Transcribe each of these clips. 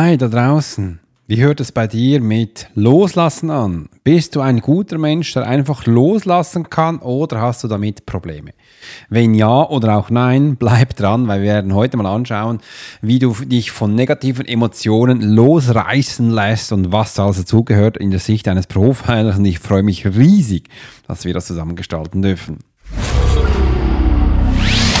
Hi da draußen. Wie hört es bei dir mit Loslassen an? Bist du ein guter Mensch, der einfach loslassen kann oder hast du damit Probleme? Wenn ja oder auch nein, bleib dran, weil wir werden heute mal anschauen, wie du dich von negativen Emotionen losreißen lässt und was da also zugehört in der Sicht eines Profilers. Und ich freue mich riesig, dass wir das zusammen gestalten dürfen.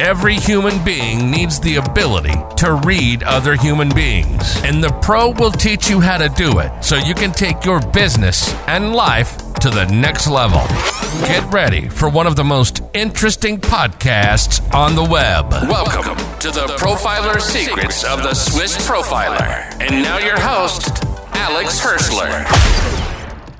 every human being needs the ability to read other human beings. And the pro will teach you how to do it so you can take your business and life to the next level. Get ready for one of the most interesting podcasts on the web. Welcome to the Profiler Secrets of the Swiss Profiler. And now your host, Alex Hirschler.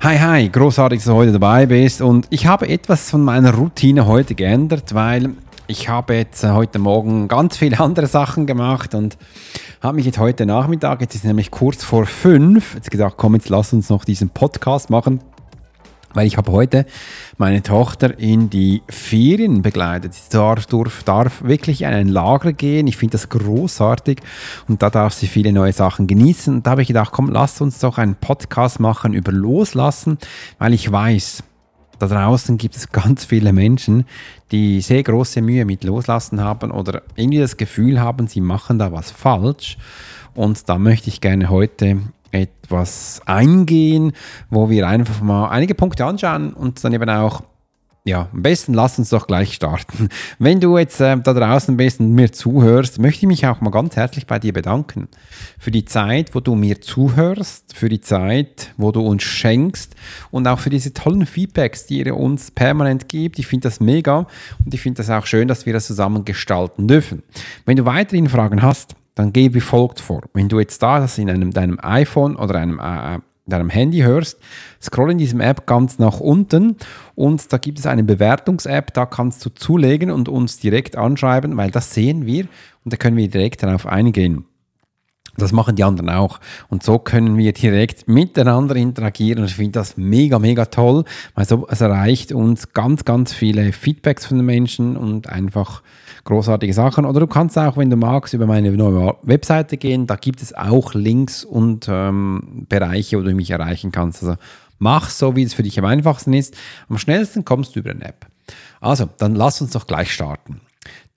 Hi, hi, großartig, dass du heute dabei bist. Und ich habe etwas von meiner Routine heute geändert, weil ich habe jetzt äh, heute Morgen ganz viele andere Sachen gemacht und habe mich jetzt heute Nachmittag, jetzt ist nämlich kurz vor fünf, jetzt gesagt, komm, jetzt lass uns noch diesen Podcast machen weil ich habe heute meine Tochter in die Ferien begleitet. Sie darf, darf wirklich in ein Lager gehen. Ich finde das großartig und da darf sie viele neue Sachen genießen. Und da habe ich gedacht, komm, lass uns doch einen Podcast machen über Loslassen, weil ich weiß, da draußen gibt es ganz viele Menschen, die sehr große Mühe mit Loslassen haben oder irgendwie das Gefühl haben, sie machen da was falsch. Und da möchte ich gerne heute etwas eingehen, wo wir einfach mal einige Punkte anschauen und dann eben auch ja, am besten lass uns doch gleich starten. Wenn du jetzt äh, da draußen bist und mir zuhörst, möchte ich mich auch mal ganz herzlich bei dir bedanken. Für die Zeit, wo du mir zuhörst, für die Zeit, wo du uns schenkst und auch für diese tollen Feedbacks, die ihr uns permanent gibt. Ich finde das mega und ich finde das auch schön, dass wir das zusammen gestalten dürfen. Wenn du weiterhin Fragen hast, dann geh wie folgt vor. Wenn du jetzt da das in einem, deinem iPhone oder einem, äh, deinem Handy hörst, scroll in diesem App ganz nach unten und da gibt es eine Bewertungs-App, da kannst du zulegen und uns direkt anschreiben, weil das sehen wir und da können wir direkt darauf eingehen. Das machen die anderen auch. Und so können wir direkt miteinander interagieren. Ich finde das mega, mega toll, weil so, es erreicht uns ganz, ganz viele Feedbacks von den Menschen und einfach großartige Sachen. Oder du kannst auch, wenn du magst, über meine neue Webseite gehen. Da gibt es auch Links und ähm, Bereiche, wo du mich erreichen kannst. Also mach so, wie es für dich am einfachsten ist. Am schnellsten kommst du über eine App. Also, dann lass uns doch gleich starten.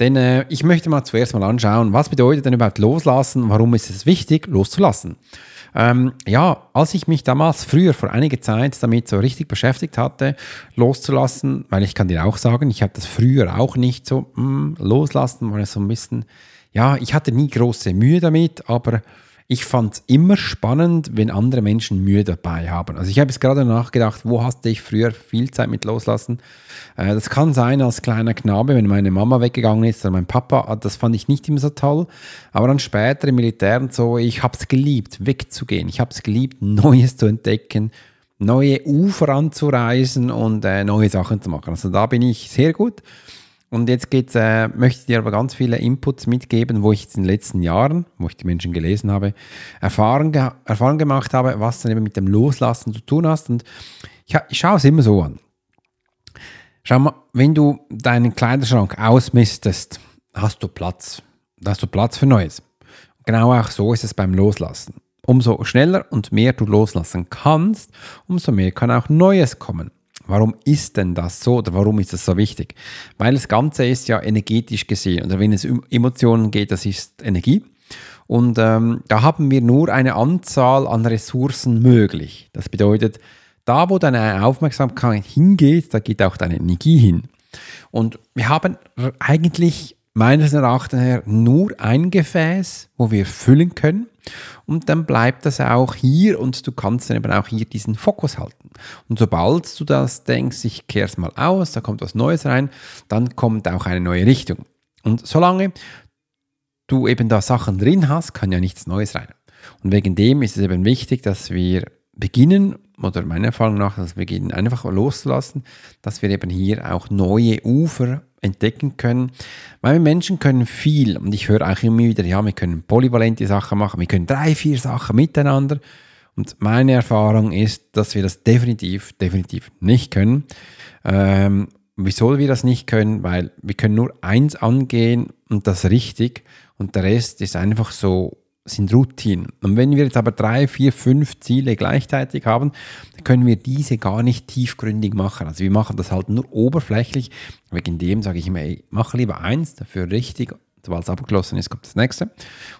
Denn äh, ich möchte mal zuerst mal anschauen, was bedeutet denn überhaupt loslassen? Warum ist es wichtig, loszulassen? Ähm, ja, als ich mich damals früher vor einiger Zeit damit so richtig beschäftigt hatte, loszulassen, weil ich kann dir auch sagen, ich hatte das früher auch nicht so mh, hm, loslassen, war so ein bisschen, ja, ich hatte nie große Mühe damit, aber ich fand es immer spannend, wenn andere Menschen Mühe dabei haben. Also ich habe jetzt gerade nachgedacht, wo hast ich früher viel Zeit mit loslassen? Äh, das kann sein als kleiner Knabe, wenn meine Mama weggegangen ist oder mein Papa, ah, das fand ich nicht immer so toll. Aber dann später im Militär und so, ich habe es geliebt, wegzugehen. Ich habe es geliebt, Neues zu entdecken, neue Ufer anzureisen und äh, neue Sachen zu machen. Also da bin ich sehr gut. Und jetzt geht's, äh, möchte ich dir aber ganz viele Inputs mitgeben, wo ich jetzt in den letzten Jahren, wo ich die Menschen gelesen habe, Erfahrung, ge Erfahrung gemacht habe, was dann eben mit dem Loslassen zu tun hast. Und ich, ich schaue es immer so an. Schau mal, wenn du deinen Kleiderschrank ausmistest, hast du Platz. Da hast du Platz für Neues. Genau auch so ist es beim Loslassen. Umso schneller und mehr du loslassen kannst, umso mehr kann auch Neues kommen. Warum ist denn das so oder warum ist das so wichtig? Weil das Ganze ist ja energetisch gesehen oder wenn es um Emotionen geht, das ist Energie. Und ähm, da haben wir nur eine Anzahl an Ressourcen möglich. Das bedeutet, da wo deine Aufmerksamkeit hingeht, da geht auch deine Energie hin. Und wir haben eigentlich meines Erachtens her nur ein Gefäß, wo wir füllen können. Und dann bleibt das auch hier und du kannst dann eben auch hier diesen Fokus halten. Und sobald du das denkst, ich kehre es mal aus, da kommt was Neues rein, dann kommt auch eine neue Richtung. Und solange du eben da Sachen drin hast, kann ja nichts Neues rein. Und wegen dem ist es eben wichtig, dass wir beginnen, oder meiner Erfahrung nach, dass wir beginnen einfach loszulassen, dass wir eben hier auch neue Ufer entdecken können. Weil wir Menschen können viel und ich höre auch immer wieder, ja, wir können polyvalente Sachen machen, wir können drei, vier Sachen miteinander. Und meine Erfahrung ist, dass wir das definitiv, definitiv nicht können. Ähm, wieso wir das nicht können? Weil wir können nur eins angehen und das richtig und der Rest ist einfach so sind Routinen. Und wenn wir jetzt aber drei, vier, fünf Ziele gleichzeitig haben, können wir diese gar nicht tiefgründig machen. Also wir machen das halt nur oberflächlich. Wegen dem sage ich immer, ey, mach lieber eins, dafür richtig. Sobald es abgeschlossen ist, kommt das nächste.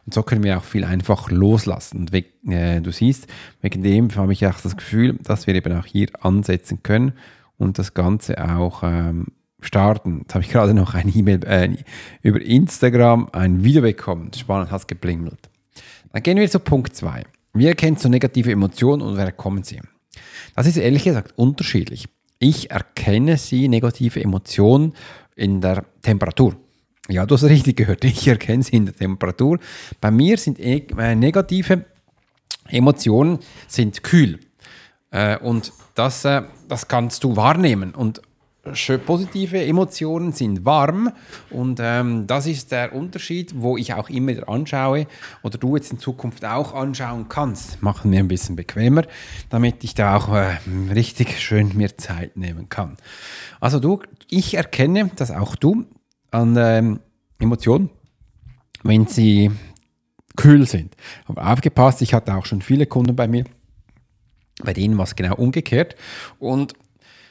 Und so können wir auch viel einfach loslassen. Und we äh, du siehst, wegen dem habe ich auch das Gefühl, dass wir eben auch hier ansetzen können und das Ganze auch ähm, starten. Jetzt habe ich gerade noch ein E-Mail äh, über Instagram ein Video bekommen. Spannend, hat geblingelt. Dann gehen wir zu Punkt 2. Wie erkennst du negative Emotionen und woher kommen sie? Das ist ehrlich gesagt unterschiedlich. Ich erkenne sie, negative Emotionen, in der Temperatur. Ja, du hast richtig gehört. Ich erkenne sie in der Temperatur. Bei mir sind äh, negative Emotionen sind kühl. Äh, und das, äh, das kannst du wahrnehmen. Und positive Emotionen sind warm und ähm, das ist der Unterschied, wo ich auch immer wieder anschaue oder du jetzt in Zukunft auch anschauen kannst. Machen mir ein bisschen bequemer, damit ich da auch äh, richtig schön mir Zeit nehmen kann. Also du, ich erkenne, dass auch du an ähm, Emotionen, wenn sie kühl sind. Aber aufgepasst, ich hatte auch schon viele Kunden bei mir, bei denen war es genau umgekehrt und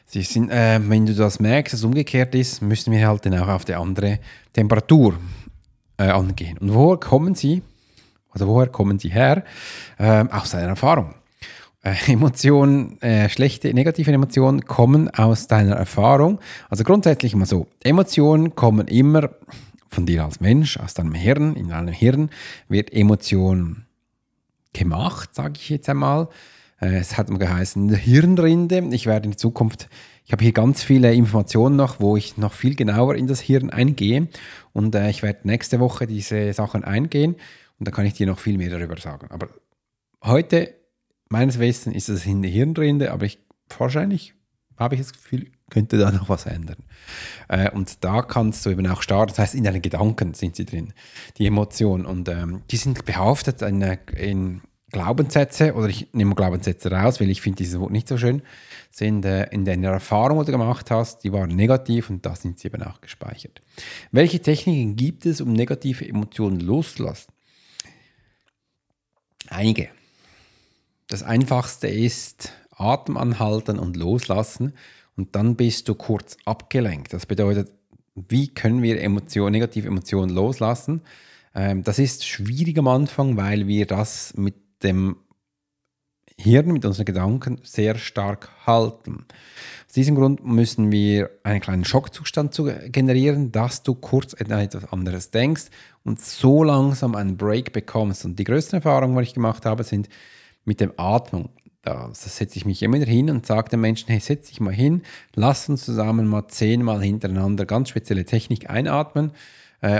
Sie sind, äh, wenn du das merkst, dass es umgekehrt ist, müssen wir halt dann auch auf die andere Temperatur äh, angehen. Und woher kommen sie? Also woher kommen sie her? Äh, aus deiner Erfahrung. Äh, Emotionen, äh, schlechte, negative Emotionen kommen aus deiner Erfahrung. Also grundsätzlich immer so, Emotionen kommen immer von dir als Mensch, aus deinem Hirn. In deinem Hirn wird Emotion gemacht, sage ich jetzt einmal. Äh, es hat mal geheißen Hirnrinde. Ich werde in Zukunft, ich habe hier ganz viele Informationen noch, wo ich noch viel genauer in das Hirn eingehe. Und äh, ich werde nächste Woche diese Sachen eingehen und da kann ich dir noch viel mehr darüber sagen. Aber heute, meines Wissens, ist es in der Hirnrinde, aber ich wahrscheinlich habe ich das Gefühl, könnte da noch was ändern. Äh, und da kannst du eben auch starten, das heißt, in deinen Gedanken sind sie drin, die Emotionen. Und ähm, die sind behaftet in, in Glaubenssätze, oder ich nehme Glaubenssätze raus, weil ich finde dieses Wort nicht so schön, sind äh, in deiner Erfahrung, die du gemacht hast, die waren negativ und da sind sie eben auch gespeichert. Welche Techniken gibt es, um negative Emotionen loszulassen? Einige. Das einfachste ist Atem anhalten und loslassen und dann bist du kurz abgelenkt. Das bedeutet, wie können wir Emotionen, negative Emotionen loslassen? Ähm, das ist schwierig am Anfang, weil wir das mit dem Hirn, mit unseren Gedanken sehr stark halten. Aus diesem Grund müssen wir einen kleinen Schockzustand generieren, dass du kurz etwas anderes denkst und so langsam einen Break bekommst. Und die größten Erfahrungen, die ich gemacht habe, sind mit dem Atmung. Da setze ich mich immer wieder hin und sage den Menschen, hey, setz dich mal hin, lass uns zusammen mal zehnmal hintereinander ganz spezielle Technik einatmen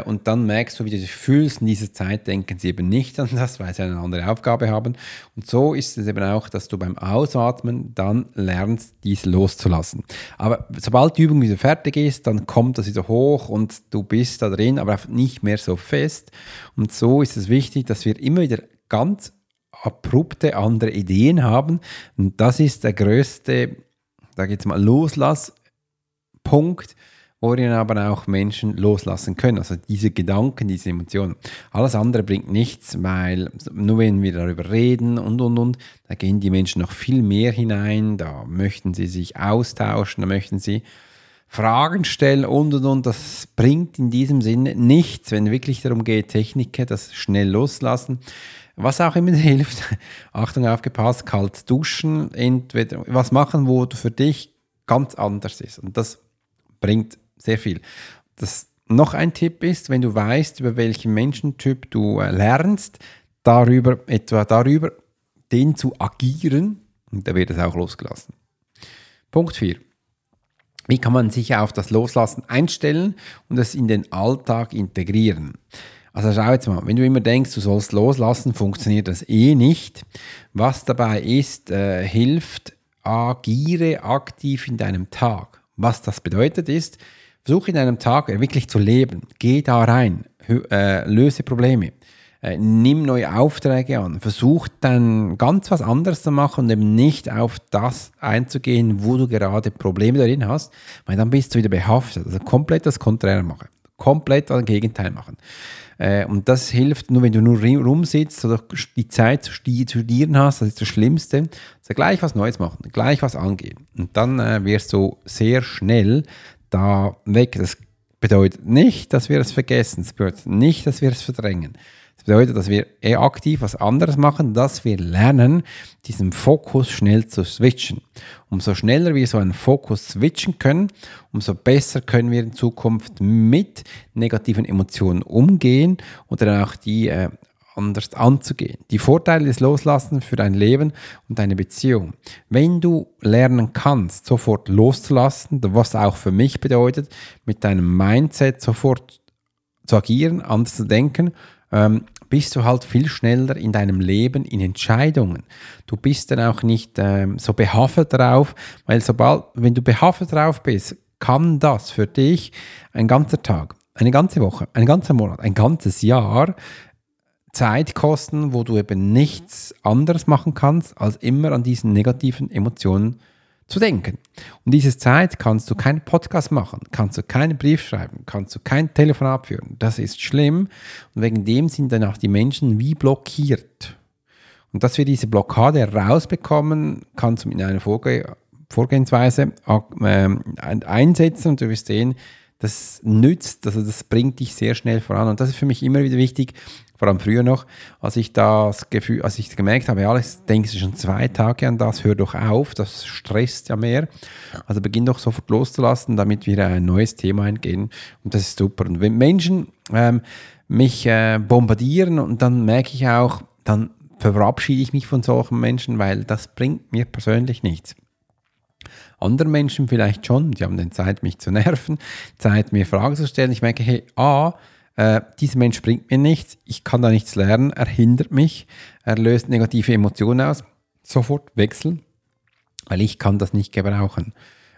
und dann merkst du, wie du dich fühlst. In dieser Zeit denken sie eben nicht an das, weil sie eine andere Aufgabe haben. Und so ist es eben auch, dass du beim Ausatmen dann lernst, dies loszulassen. Aber sobald die Übung wieder fertig ist, dann kommt das wieder hoch und du bist da drin, aber nicht mehr so fest. Und so ist es wichtig, dass wir immer wieder ganz abrupte andere Ideen haben. Und das ist der größte, da geht es mal, Loslasspunkt worin aber auch Menschen loslassen können. Also diese Gedanken, diese Emotionen. Alles andere bringt nichts, weil nur wenn wir darüber reden und, und, und, da gehen die Menschen noch viel mehr hinein, da möchten sie sich austauschen, da möchten sie Fragen stellen und, und, und. Das bringt in diesem Sinne nichts, wenn wirklich darum geht, Techniken, das schnell loslassen. Was auch immer hilft, Achtung aufgepasst, kalt duschen, entweder was machen, wo für dich ganz anders ist. Und das bringt sehr viel. Das noch ein Tipp ist, wenn du weißt, über welchen Menschentyp du äh, lernst, darüber, etwa darüber, den zu agieren, und da wird es auch losgelassen. Punkt 4. Wie kann man sich auf das Loslassen einstellen und es in den Alltag integrieren? Also schau jetzt mal, wenn du immer denkst, du sollst loslassen, funktioniert das eh nicht. Was dabei ist, äh, hilft, agiere aktiv in deinem Tag. Was das bedeutet ist, versuche in deinem Tag wirklich zu leben. Geh da rein, äh, löse Probleme. Äh, nimm neue Aufträge an, versuch dann ganz was anderes zu machen und eben nicht auf das einzugehen, wo du gerade Probleme darin hast, weil dann bist du wieder behaftet. Also komplett das Konträre machen, komplett das Gegenteil machen. Äh, und das hilft nur, wenn du nur rumsitzt oder die Zeit zu studieren hast, das ist das Schlimmste. Also gleich was Neues machen, gleich was angehen. Und dann äh, wirst du sehr schnell da weg. Das bedeutet nicht, dass wir es vergessen, das bedeutet nicht, dass wir es verdrängen. Das bedeutet, dass wir eher aktiv was anderes machen, dass wir lernen, diesen Fokus schnell zu switchen. Umso schneller wir so einen Fokus switchen können, umso besser können wir in Zukunft mit negativen Emotionen umgehen und dann auch die äh, anders anzugehen. Die Vorteile des Loslassen für dein Leben und deine Beziehung. Wenn du lernen kannst, sofort loszulassen, was auch für mich bedeutet, mit deinem Mindset sofort zu agieren, anders zu denken, ähm, bist du halt viel schneller in deinem Leben in Entscheidungen. Du bist dann auch nicht ähm, so behaftet drauf, weil sobald, wenn du behaftet drauf bist, kann das für dich ein ganzer Tag, eine ganze Woche, ein ganzer Monat, ein ganzes Jahr Zeit kosten, wo du eben nichts anderes machen kannst, als immer an diesen negativen Emotionen zu denken. Und diese Zeit kannst du keinen Podcast machen, kannst du keinen Brief schreiben, kannst du kein Telefonat führen. Das ist schlimm und wegen dem sind dann auch die Menschen wie blockiert. Und dass wir diese Blockade rausbekommen, kannst du mit einer Vorge Vorgehensweise äh, einsetzen und du wirst sehen, das nützt, also das bringt dich sehr schnell voran. Und das ist für mich immer wieder wichtig, vor allem früher noch, als ich das Gefühl, als ich gemerkt habe, ja, Alex, denkst du schon zwei Tage an das, hör doch auf, das stresst ja mehr. Also beginn doch sofort loszulassen, damit wir ein neues Thema eingehen. Und das ist super. Und wenn Menschen ähm, mich äh, bombardieren und dann merke ich auch, dann verabschiede ich mich von solchen Menschen, weil das bringt mir persönlich nichts. Andere Menschen vielleicht schon, die haben dann Zeit, mich zu nerven, Zeit, mir Fragen zu stellen. Ich merke, hey, A, äh, dieser Mensch bringt mir nichts, ich kann da nichts lernen, er hindert mich, er löst negative Emotionen aus. Sofort wechseln, weil ich kann das nicht gebrauchen.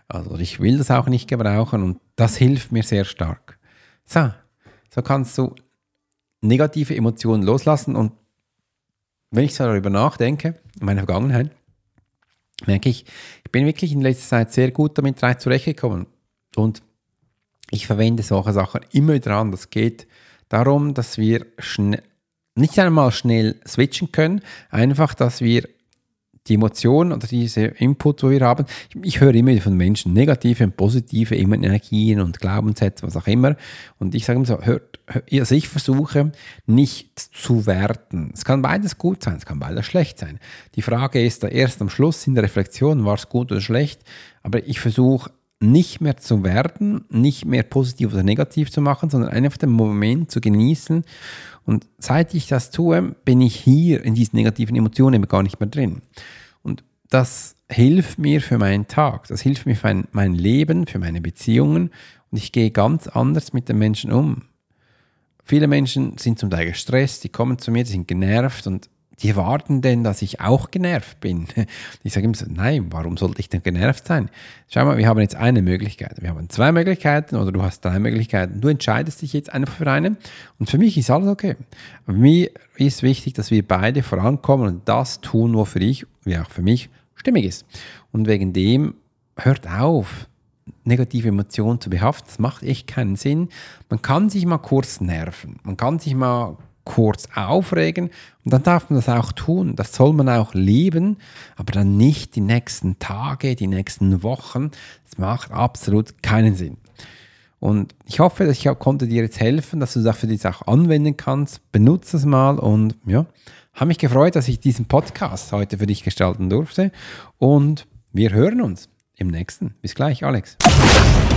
Also ich will das auch nicht gebrauchen und das hilft mir sehr stark. So, so kannst du negative Emotionen loslassen und wenn ich darüber nachdenke, in meiner Vergangenheit, merke ich, ich bin wirklich in letzter Zeit sehr gut damit zurechtgekommen. Und ich verwende solche Sachen immer wieder an. Das geht darum, dass wir nicht einmal schnell switchen können, einfach, dass wir die Emotionen oder diese Input, wo wir haben, ich, ich höre immer von Menschen negative und positive Energien und Glaubenssätze, was auch immer. Und ich sage immer so, hört, also ich versuche nicht zu werten. Es kann beides gut sein, es kann beides schlecht sein. Die Frage ist da erst am Schluss in der Reflexion, war es gut oder schlecht, aber ich versuche nicht mehr zu werden, nicht mehr positiv oder negativ zu machen, sondern einfach den Moment zu genießen. Und seit ich das tue, bin ich hier in diesen negativen Emotionen gar nicht mehr drin. Und das hilft mir für meinen Tag, das hilft mir für mein Leben, für meine Beziehungen und ich gehe ganz anders mit den Menschen um. Viele Menschen sind zum Teil gestresst, die kommen zu mir, die sind genervt und die erwarten denn, dass ich auch genervt bin. Ich sage immer so, nein, warum sollte ich denn genervt sein? Schau mal, wir haben jetzt eine Möglichkeit. Wir haben zwei Möglichkeiten oder du hast drei Möglichkeiten. Du entscheidest dich jetzt einfach für eine und für mich ist alles okay. mir ist wichtig, dass wir beide vorankommen und das tun, was für dich wie auch für mich stimmig ist. Und wegen dem hört auf, negative Emotionen zu behaften. Das macht echt keinen Sinn. Man kann sich mal kurz nerven. Man kann sich mal kurz aufregen und dann darf man das auch tun. Das soll man auch lieben, aber dann nicht die nächsten Tage, die nächsten Wochen. Das macht absolut keinen Sinn. Und ich hoffe, dass ich konnte dir jetzt helfen, dass du das für dich auch anwenden kannst. Benutze es mal und ja, habe mich gefreut, dass ich diesen Podcast heute für dich gestalten durfte. Und wir hören uns im nächsten. Bis gleich, Alex.